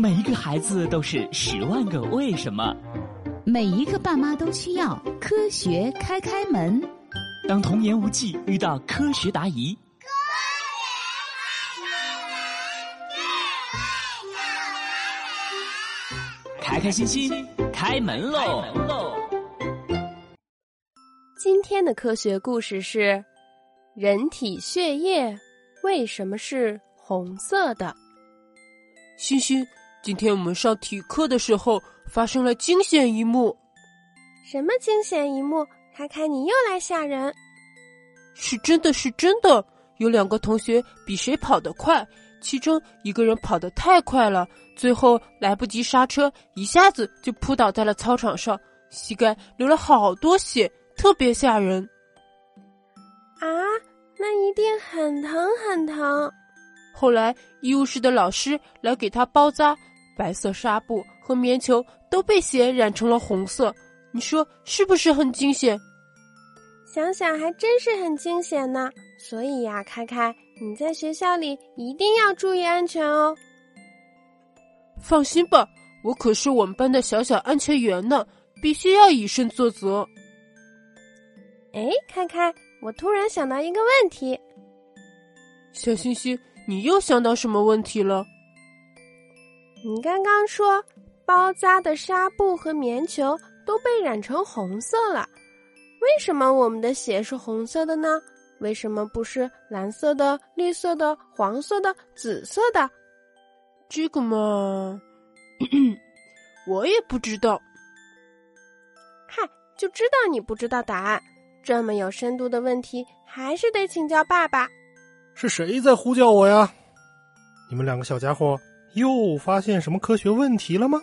每一个孩子都是十万个为什么，每一个爸妈都需要科学开开门。当童言无忌遇到科学答疑，开开心心开门喽！今天的科学故事是：人体血液为什么是红色的？欣欣，今天我们上体育课的时候发生了惊险一幕。什么惊险一幕？卡卡，你又来吓人！是真的，是真的。有两个同学比谁跑得快，其中一个人跑得太快了，最后来不及刹车，一下子就扑倒在了操场上，膝盖流了好多血，特别吓人。啊，那一定很疼很疼。后来医务室的老师来给他包扎，白色纱布和棉球都被血染成了红色。你说是不是很惊险？想想还真是很惊险呢。所以呀，开开，你在学校里一定要注意安全哦。放心吧，我可是我们班的小小安全员呢，必须要以身作则。哎，开开，我突然想到一个问题。小星星。你又想到什么问题了？你刚刚说包扎的纱布和棉球都被染成红色了，为什么我们的血是红色的呢？为什么不是蓝色的、绿色的、黄色的、紫色的？这个嘛，我也不知道。嗨，就知道你不知道答案。这么有深度的问题，还是得请教爸爸。是谁在呼叫我呀？你们两个小家伙又发现什么科学问题了吗？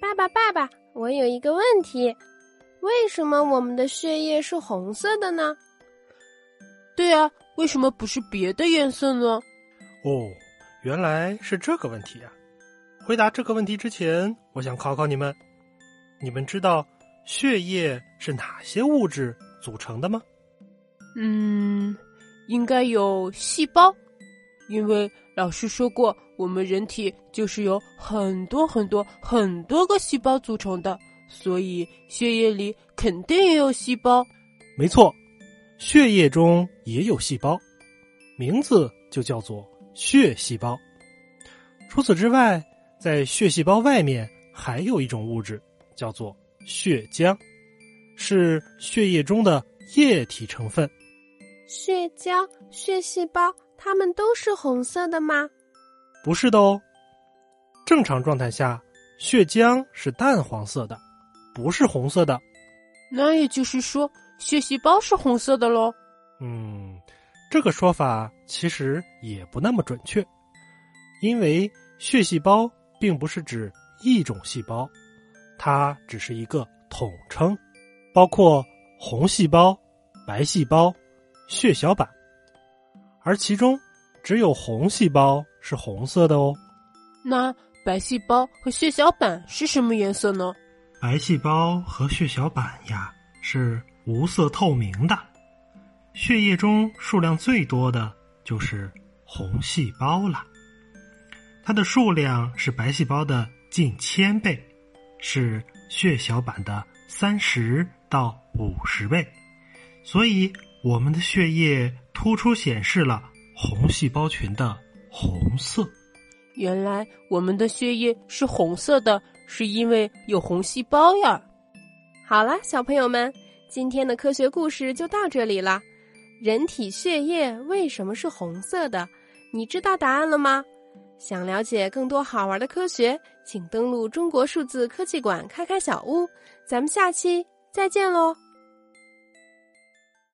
爸爸，爸爸，我有一个问题：为什么我们的血液是红色的呢？对啊，为什么不是别的颜色呢？哦，原来是这个问题啊！回答这个问题之前，我想考考你们：你们知道血液是哪些物质组成的吗？嗯。应该有细胞，因为老师说过，我们人体就是由很多很多很多个细胞组成的，所以血液里肯定也有细胞。没错，血液中也有细胞，名字就叫做血细胞。除此之外，在血细胞外面还有一种物质，叫做血浆，是血液中的液体成分。血浆、血细胞，它们都是红色的吗？不是的哦。正常状态下，血浆是淡黄色的，不是红色的。那也就是说，血细胞是红色的喽？嗯，这个说法其实也不那么准确，因为血细胞并不是指一种细胞，它只是一个统称，包括红细胞、白细胞。血小板，而其中只有红细胞是红色的哦。那白细胞和血小板是什么颜色呢？白细胞和血小板呀是无色透明的。血液中数量最多的就是红细胞了，它的数量是白细胞的近千倍，是血小板的三十到五十倍，所以。我们的血液突出显示了红细胞群的红色。原来我们的血液是红色的，是因为有红细胞呀。好了，小朋友们，今天的科学故事就到这里了。人体血液为什么是红色的？你知道答案了吗？想了解更多好玩的科学，请登录中国数字科技馆开开小屋。咱们下期再见喽！